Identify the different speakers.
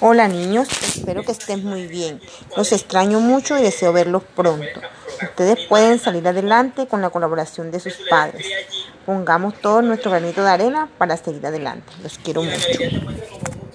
Speaker 1: Hola niños, espero que estén muy bien. Los extraño mucho y deseo verlos pronto. Ustedes pueden salir adelante con la colaboración de sus padres. Pongamos todo nuestro granito de arena para seguir adelante. Los quiero mucho.